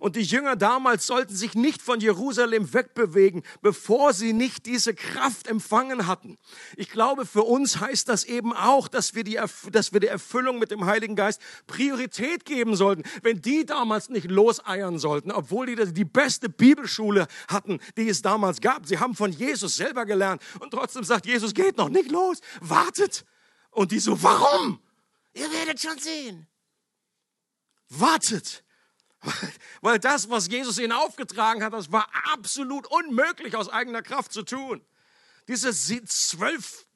B: Und die Jünger damals sollten sich nicht von Jerusalem wegbewegen, bevor sie nicht diese Kraft empfangen hatten. Ich glaube, für uns heißt das eben auch, dass wir, die, dass wir der Erfüllung mit dem Heiligen Geist Priorität geben sollten. Wenn die damals nicht loseiern sollten, obwohl die die beste Bibelschule hatten, die es damals gab. Sie haben von Jesus selber gelernt. Und trotzdem sagt Jesus, geht noch nicht los, wartet. Und die so, warum? Ihr werdet schon sehen. Wartet. Weil das, was Jesus ihnen aufgetragen hat, das war absolut unmöglich aus eigener Kraft zu tun. Diese zwölf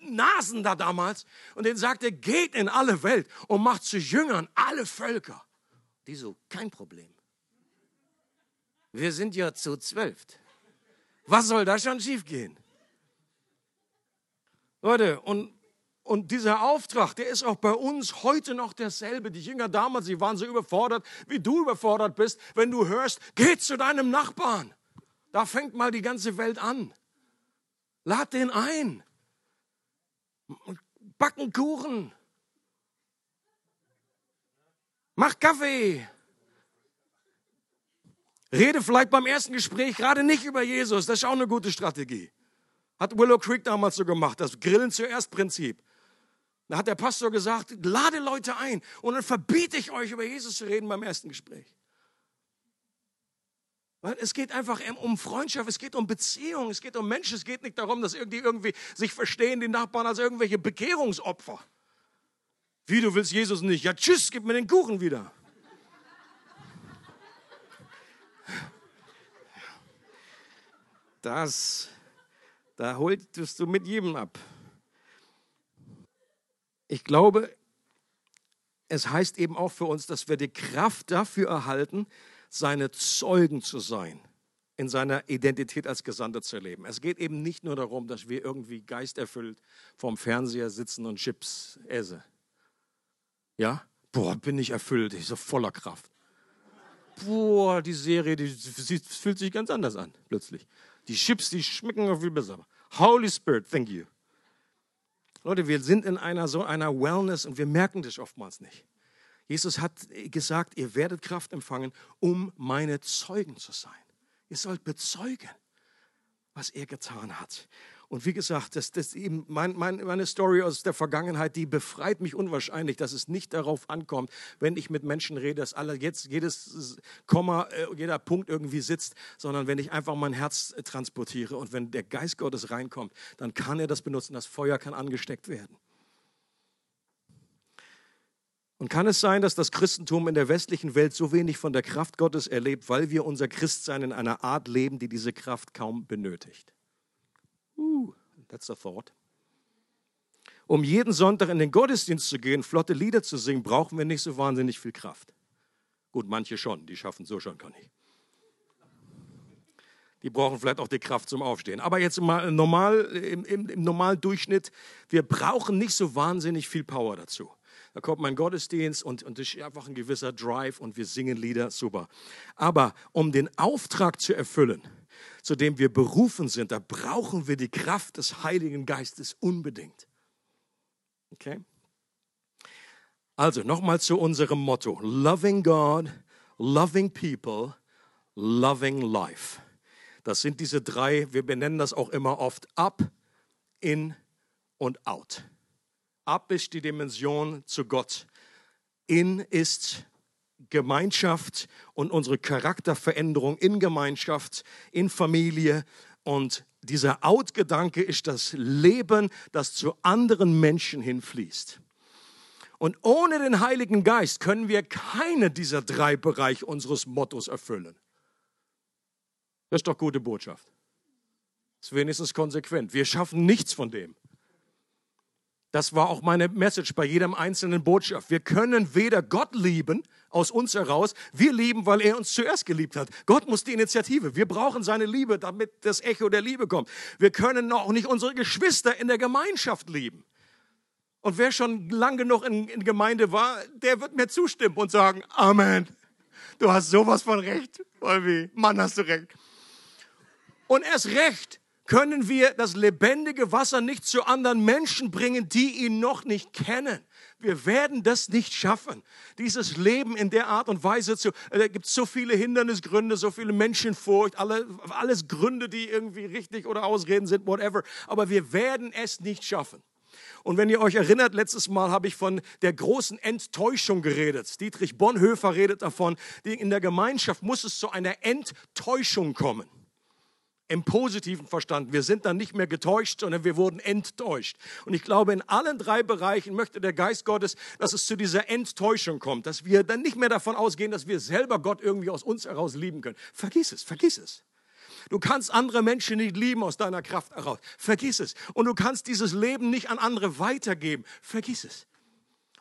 B: Nasen da damals und denen sagte, geht in alle Welt und macht zu Jüngern alle Völker. Die so, kein Problem. Wir sind ja zu zwölf. Was soll da schon schiefgehen? Leute, und und dieser Auftrag, der ist auch bei uns heute noch derselbe. Die Jünger damals, sie waren so überfordert, wie du überfordert bist, wenn du hörst, geh zu deinem Nachbarn. Da fängt mal die ganze Welt an. Lad den ein. Backen Kuchen. Mach Kaffee. Rede vielleicht beim ersten Gespräch gerade nicht über Jesus. Das ist auch eine gute Strategie. Hat Willow Creek damals so gemacht, das Grillen zuerst Prinzip. Da hat der Pastor gesagt, lade Leute ein und dann verbiete ich euch über Jesus zu reden beim ersten Gespräch. Es geht einfach um Freundschaft, es geht um Beziehung, es geht um Menschen, es geht nicht darum, dass irgendwie, irgendwie sich verstehen, die Nachbarn als irgendwelche Bekehrungsopfer. Wie, du willst Jesus nicht? Ja, tschüss, gib mir den Kuchen wieder. Das, da holst du mit jedem ab. Ich glaube, es heißt eben auch für uns, dass wir die Kraft dafür erhalten, seine Zeugen zu sein, in seiner Identität als Gesandte zu leben. Es geht eben nicht nur darum, dass wir irgendwie geisterfüllt vorm Fernseher sitzen und Chips essen. Ja? Boah, bin ich erfüllt, ich so voller Kraft. Boah, die Serie, die, die fühlt sich ganz anders an, plötzlich. Die Chips, die schmecken noch viel besser. Holy Spirit, thank you. Leute, wir sind in einer so einer Wellness und wir merken das oftmals nicht. Jesus hat gesagt, ihr werdet Kraft empfangen, um meine Zeugen zu sein. Ihr sollt bezeugen, was er getan hat. Und wie gesagt, das, das eben mein, mein, meine Story aus der Vergangenheit, die befreit mich unwahrscheinlich, dass es nicht darauf ankommt, wenn ich mit Menschen rede, dass alle jetzt jedes Komma, äh, jeder Punkt irgendwie sitzt, sondern wenn ich einfach mein Herz transportiere und wenn der Geist Gottes reinkommt, dann kann er das benutzen. Das Feuer kann angesteckt werden. Und kann es sein, dass das Christentum in der westlichen Welt so wenig von der Kraft Gottes erlebt, weil wir unser Christsein in einer Art leben, die diese Kraft kaum benötigt? Uh, a thought. Um jeden Sonntag in den Gottesdienst zu gehen, flotte Lieder zu singen, brauchen wir nicht so wahnsinnig viel Kraft. Gut, manche schon, die schaffen so schon, kann ich. Die brauchen vielleicht auch die Kraft zum Aufstehen. Aber jetzt mal normal, im, im, im Normaldurchschnitt, wir brauchen nicht so wahnsinnig viel Power dazu. Da kommt mein Gottesdienst und, und das ist einfach ein gewisser Drive und wir singen Lieder, super. Aber um den Auftrag zu erfüllen, zu dem wir berufen sind, da brauchen wir die Kraft des Heiligen Geistes unbedingt. Okay? Also nochmal zu unserem Motto: Loving God, loving people, loving life. Das sind diese drei, wir benennen das auch immer oft up, in und out. Up ist die Dimension zu Gott. In ist Gemeinschaft und unsere Charakterveränderung in Gemeinschaft, in Familie. Und dieser Out-Gedanke ist das Leben, das zu anderen Menschen hinfließt. Und ohne den Heiligen Geist können wir keine dieser drei Bereiche unseres Mottos erfüllen. Das ist doch gute Botschaft. Das ist wenigstens konsequent. Wir schaffen nichts von dem. Das war auch meine Message bei jedem einzelnen Botschaft. Wir können weder Gott lieben aus uns heraus, wir lieben, weil er uns zuerst geliebt hat. Gott muss die Initiative. Wir brauchen seine Liebe, damit das Echo der Liebe kommt. Wir können auch nicht unsere Geschwister in der Gemeinschaft lieben. Und wer schon lang genug in, in Gemeinde war, der wird mir zustimmen und sagen, Amen. Du hast sowas von recht. Olvi, Mann, hast du recht. Und erst recht, können wir das lebendige Wasser nicht zu anderen Menschen bringen, die ihn noch nicht kennen. Wir werden das nicht schaffen. Dieses Leben in der Art und Weise zu, äh, da gibt so viele Hindernisgründe, so viele Menschenfurcht, alle, alles Gründe, die irgendwie richtig oder Ausreden sind, whatever. Aber wir werden es nicht schaffen. Und wenn ihr euch erinnert, letztes Mal habe ich von der großen Enttäuschung geredet. Dietrich Bonhoeffer redet davon, in der Gemeinschaft muss es zu einer Enttäuschung kommen im positiven verstanden. Wir sind dann nicht mehr getäuscht, sondern wir wurden enttäuscht. Und ich glaube, in allen drei Bereichen möchte der Geist Gottes, dass es zu dieser Enttäuschung kommt, dass wir dann nicht mehr davon ausgehen, dass wir selber Gott irgendwie aus uns heraus lieben können. Vergiss es, vergiss es. Du kannst andere Menschen nicht lieben aus deiner Kraft heraus. Vergiss es. Und du kannst dieses Leben nicht an andere weitergeben. Vergiss es.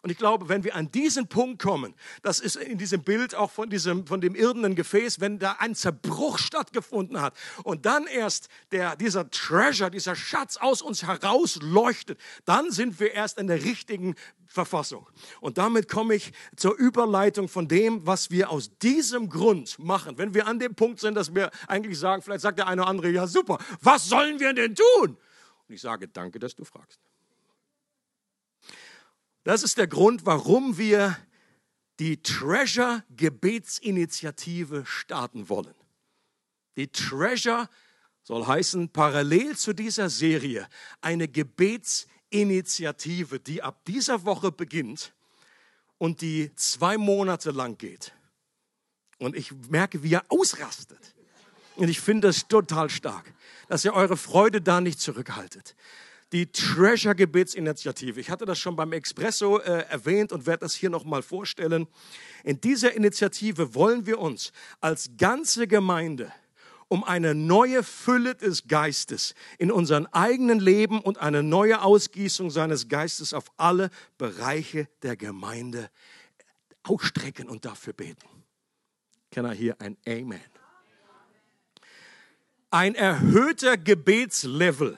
B: Und ich glaube, wenn wir an diesen Punkt kommen, das ist in diesem Bild auch von, diesem, von dem irdenen Gefäß, wenn da ein Zerbruch stattgefunden hat und dann erst der, dieser Treasure, dieser Schatz aus uns herausleuchtet, dann sind wir erst in der richtigen Verfassung. Und damit komme ich zur Überleitung von dem, was wir aus diesem Grund machen. Wenn wir an dem Punkt sind, dass wir eigentlich sagen, vielleicht sagt der eine oder andere, ja super, was sollen wir denn tun? Und ich sage, danke, dass du fragst. Das ist der Grund, warum wir die Treasure Gebetsinitiative starten wollen. Die Treasure soll heißen, parallel zu dieser Serie eine Gebetsinitiative, die ab dieser Woche beginnt und die zwei Monate lang geht. Und ich merke, wie ihr ausrastet. Und ich finde das total stark, dass ihr eure Freude da nicht zurückhaltet. Die Treasure Gebetsinitiative. Ich hatte das schon beim Expresso äh, erwähnt und werde das hier nochmal vorstellen. In dieser Initiative wollen wir uns als ganze Gemeinde um eine neue Fülle des Geistes in unserem eigenen Leben und eine neue Ausgießung seines Geistes auf alle Bereiche der Gemeinde ausstrecken und dafür beten. Kann er hier ein Amen? Ein erhöhter Gebetslevel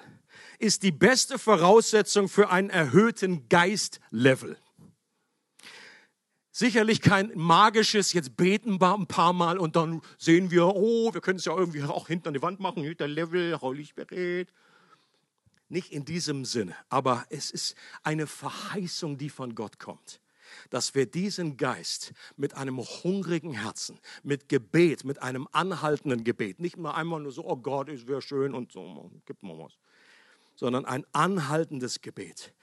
B: ist die beste Voraussetzung für einen erhöhten Geistlevel. Sicherlich kein magisches, jetzt beten wir ein paar Mal und dann sehen wir, oh, wir können es ja irgendwie auch hinter die Wand machen, hinter Level, Holy Spirit. Nicht in diesem Sinne, aber es ist eine Verheißung, die von Gott kommt dass wir diesen Geist mit einem hungrigen Herzen, mit Gebet, mit einem anhaltenden Gebet, nicht mal einmal nur so, oh Gott, es wäre schön und so, gib mal was, sondern ein anhaltendes Gebet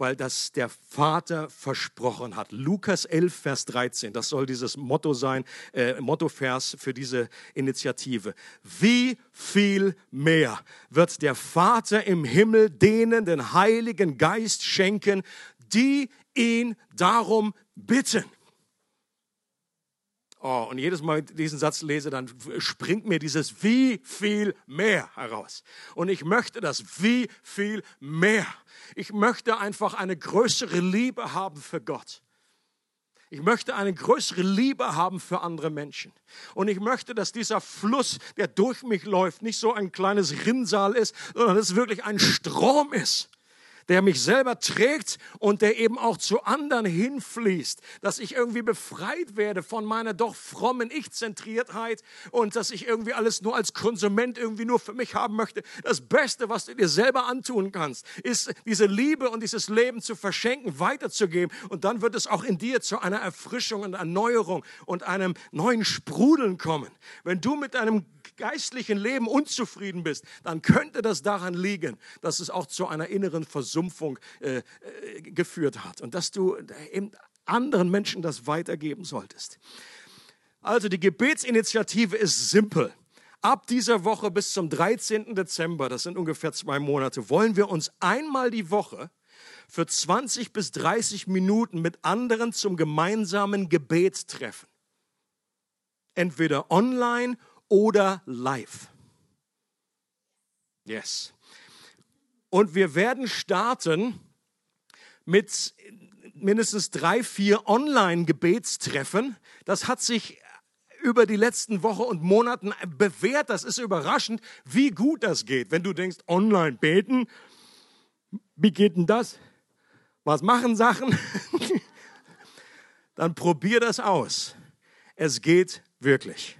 B: weil das der Vater versprochen hat. Lukas 11, Vers 13, das soll dieses Motto sein, äh, Mottovers für diese Initiative. Wie viel mehr wird der Vater im Himmel denen den Heiligen Geist schenken, die ihn darum bitten? Oh, und jedes Mal diesen Satz lese, dann springt mir dieses wie viel mehr heraus. Und ich möchte das wie viel mehr. Ich möchte einfach eine größere Liebe haben für Gott. Ich möchte eine größere Liebe haben für andere Menschen. Und ich möchte, dass dieser Fluss, der durch mich läuft, nicht so ein kleines Rinnsal ist, sondern dass es wirklich ein Strom ist der mich selber trägt und der eben auch zu anderen hinfließt, dass ich irgendwie befreit werde von meiner doch frommen Ich-Zentriertheit und dass ich irgendwie alles nur als Konsument irgendwie nur für mich haben möchte. Das Beste, was du dir selber antun kannst, ist diese Liebe und dieses Leben zu verschenken, weiterzugeben und dann wird es auch in dir zu einer Erfrischung und Erneuerung und einem neuen Sprudeln kommen. Wenn du mit deinem geistlichen Leben unzufrieden bist, dann könnte das daran liegen, dass es auch zu einer inneren Versumpfung äh, äh, geführt hat und dass du eben anderen Menschen das weitergeben solltest. Also die Gebetsinitiative ist simpel. Ab dieser Woche bis zum 13. Dezember, das sind ungefähr zwei Monate, wollen wir uns einmal die Woche für 20 bis 30 Minuten mit anderen zum gemeinsamen Gebet treffen. Entweder online oder live. Yes. Und wir werden starten mit mindestens drei, vier Online-Gebetstreffen. Das hat sich über die letzten Wochen und Monaten bewährt. Das ist überraschend, wie gut das geht. Wenn du denkst, online beten, wie geht denn das? Was machen Sachen? Dann probier das aus. Es geht wirklich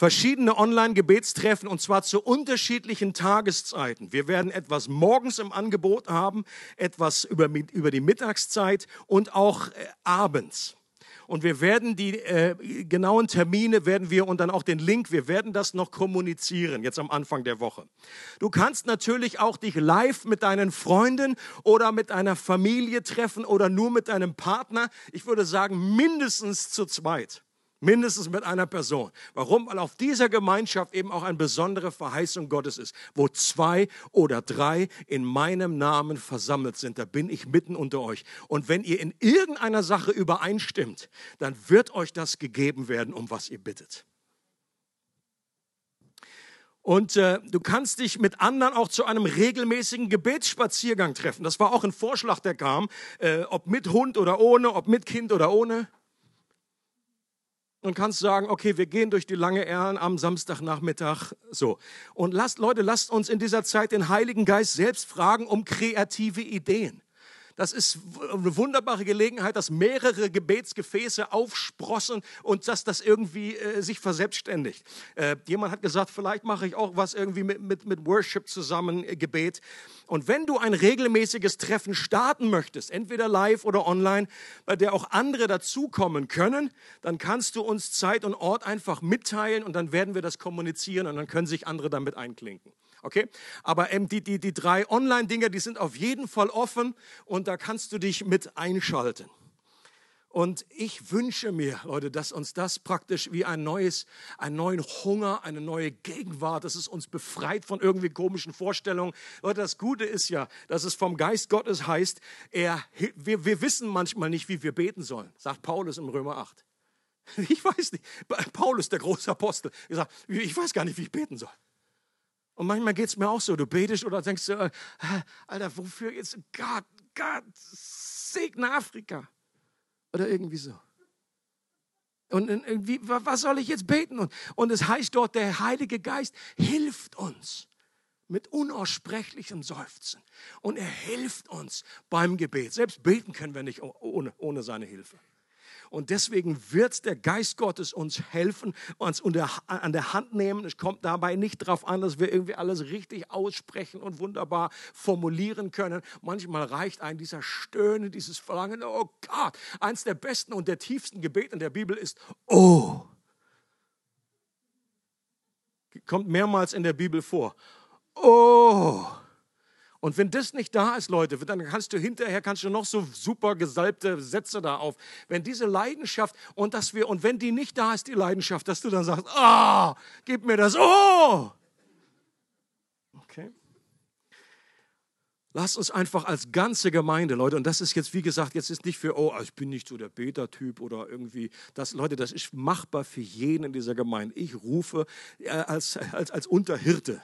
B: verschiedene Online-Gebetstreffen und zwar zu unterschiedlichen Tageszeiten. Wir werden etwas morgens im Angebot haben, etwas über, über die Mittagszeit und auch äh, abends. Und wir werden die äh, genauen Termine werden wir und dann auch den Link, wir werden das noch kommunizieren, jetzt am Anfang der Woche. Du kannst natürlich auch dich live mit deinen Freunden oder mit deiner Familie treffen oder nur mit deinem Partner. Ich würde sagen, mindestens zu zweit. Mindestens mit einer Person. Warum? Weil auf dieser Gemeinschaft eben auch eine besondere Verheißung Gottes ist. Wo zwei oder drei in meinem Namen versammelt sind, da bin ich mitten unter euch. Und wenn ihr in irgendeiner Sache übereinstimmt, dann wird euch das gegeben werden, um was ihr bittet. Und äh, du kannst dich mit anderen auch zu einem regelmäßigen Gebetsspaziergang treffen. Das war auch ein Vorschlag, der kam, äh, ob mit Hund oder ohne, ob mit Kind oder ohne und kannst sagen, okay, wir gehen durch die lange Ehren am Samstagnachmittag so. Und lasst Leute, lasst uns in dieser Zeit den Heiligen Geist selbst fragen um kreative Ideen. Das ist eine wunderbare Gelegenheit, dass mehrere Gebetsgefäße aufsprossen und dass das irgendwie äh, sich verselbstständigt. Äh, jemand hat gesagt, vielleicht mache ich auch was irgendwie mit, mit, mit Worship zusammen, äh, Gebet. Und wenn du ein regelmäßiges Treffen starten möchtest, entweder live oder online, bei der auch andere dazukommen können, dann kannst du uns Zeit und Ort einfach mitteilen und dann werden wir das kommunizieren und dann können sich andere damit einklinken. Okay? Aber ähm, die, die, die drei Online-Dinger, die sind auf jeden Fall offen und da kannst du dich mit einschalten. Und ich wünsche mir, Leute, dass uns das praktisch wie ein neues, einen neuen Hunger, eine neue Gegenwart, dass es uns befreit von irgendwie komischen Vorstellungen. Leute, das Gute ist ja, dass es vom Geist Gottes heißt, er, wir, wir wissen manchmal nicht, wie wir beten sollen, sagt Paulus im Römer 8. Ich weiß nicht. Paulus, der große Apostel, ich, sag, ich weiß gar nicht, wie ich beten soll. Und manchmal geht es mir auch so, du betest oder denkst, äh, Alter, wofür jetzt? Gott, Gott, segne Afrika. Oder irgendwie so. Und irgendwie, was soll ich jetzt beten? Und, und es heißt dort, der Heilige Geist hilft uns mit unaussprechlichem Seufzen. Und er hilft uns beim Gebet. Selbst beten können wir nicht ohne, ohne seine Hilfe. Und deswegen wird der Geist Gottes uns helfen, uns an der Hand nehmen. Es kommt dabei nicht darauf an, dass wir irgendwie alles richtig aussprechen und wunderbar formulieren können. Manchmal reicht ein dieser Stöhnen, dieses Verlangen, oh Gott. Eins der besten und der tiefsten Gebete in der Bibel ist, oh. Kommt mehrmals in der Bibel vor. Oh. Und wenn das nicht da ist, Leute, dann kannst du hinterher kannst du noch so super gesalbte Sätze da auf. Wenn diese Leidenschaft und dass wir und wenn die nicht da ist, die Leidenschaft, dass du dann sagst, ah, oh, gib mir das, oh. Okay. Lasst uns einfach als ganze Gemeinde, Leute, und das ist jetzt, wie gesagt, jetzt ist nicht für, oh, ich bin nicht so der Beta-Typ oder irgendwie, das, Leute, das ist machbar für jeden in dieser Gemeinde. Ich rufe äh, als, als, als Unterhirte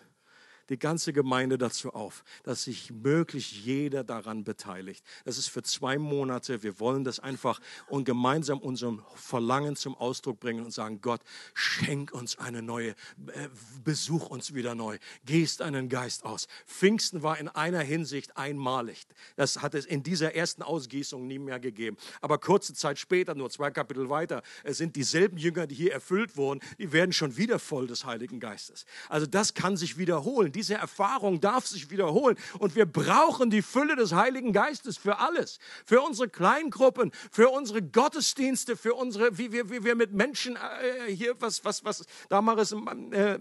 B: die ganze Gemeinde dazu auf, dass sich möglichst jeder daran beteiligt. Das ist für zwei Monate. Wir wollen das einfach und gemeinsam unserem Verlangen zum Ausdruck bringen und sagen, Gott, schenk uns eine neue, äh, besuch uns wieder neu, gehst einen Geist aus. Pfingsten war in einer Hinsicht einmalig. Das hat es in dieser ersten Ausgießung nie mehr gegeben. Aber kurze Zeit später, nur zwei Kapitel weiter, es sind dieselben Jünger, die hier erfüllt wurden, die werden schon wieder voll des Heiligen Geistes. Also das kann sich wiederholen diese Erfahrung darf sich wiederholen. Und wir brauchen die Fülle des Heiligen Geistes für alles. Für unsere Kleingruppen, für unsere Gottesdienste, für unsere, wie wir, wie wir mit Menschen äh, hier, was, was, was damals äh,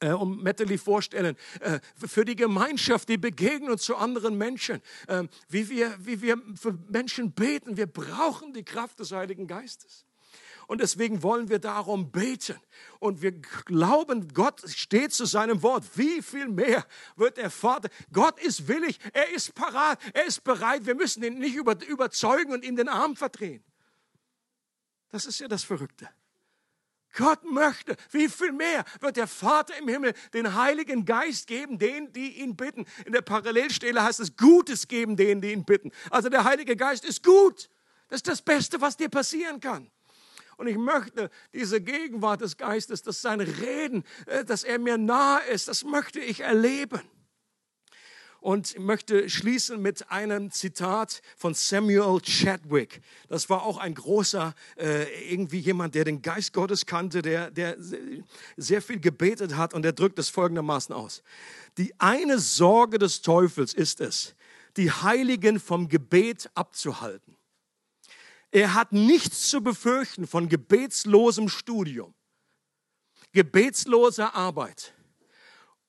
B: äh, um Metteli vorstellen, äh, für die Gemeinschaft, die Begegnung zu anderen Menschen, äh, wie, wir, wie wir für Menschen beten. Wir brauchen die Kraft des Heiligen Geistes. Und deswegen wollen wir darum beten. Und wir glauben, Gott steht zu seinem Wort. Wie viel mehr wird der Vater? Gott ist willig, er ist parat, er ist bereit. Wir müssen ihn nicht über, überzeugen und ihm den Arm verdrehen. Das ist ja das Verrückte. Gott möchte, wie viel mehr wird der Vater im Himmel den Heiligen Geist geben, denen, die ihn bitten. In der Parallelstelle heißt es Gutes geben, denen, die ihn bitten. Also der Heilige Geist ist gut. Das ist das Beste, was dir passieren kann. Und ich möchte diese Gegenwart des Geistes, dass sein Reden, äh, dass er mir nahe ist, das möchte ich erleben. Und ich möchte schließen mit einem Zitat von Samuel Chadwick. Das war auch ein großer, äh, irgendwie jemand, der den Geist Gottes kannte, der, der sehr viel gebetet hat und der drückt es folgendermaßen aus. Die eine Sorge des Teufels ist es, die Heiligen vom Gebet abzuhalten. Er hat nichts zu befürchten von gebetslosem Studium, gebetsloser Arbeit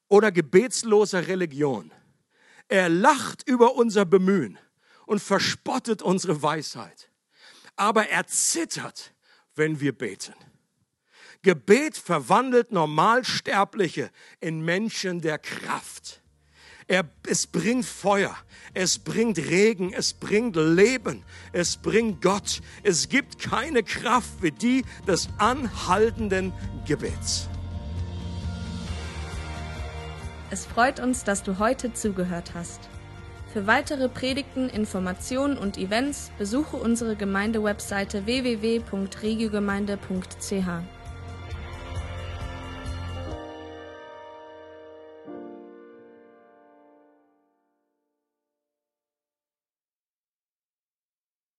B: oder gebetsloser Religion. Er lacht über unser Bemühen und verspottet unsere Weisheit. Aber er zittert, wenn wir beten. Gebet verwandelt Normalsterbliche in Menschen der Kraft. Er, es bringt Feuer, es bringt Regen, es bringt Leben, es bringt Gott. Es gibt keine Kraft wie die des anhaltenden Gebets.
A: Es freut uns, dass du heute zugehört hast. Für weitere Predigten, Informationen und Events besuche unsere Gemeindewebseite www.regiogemeinde.ch.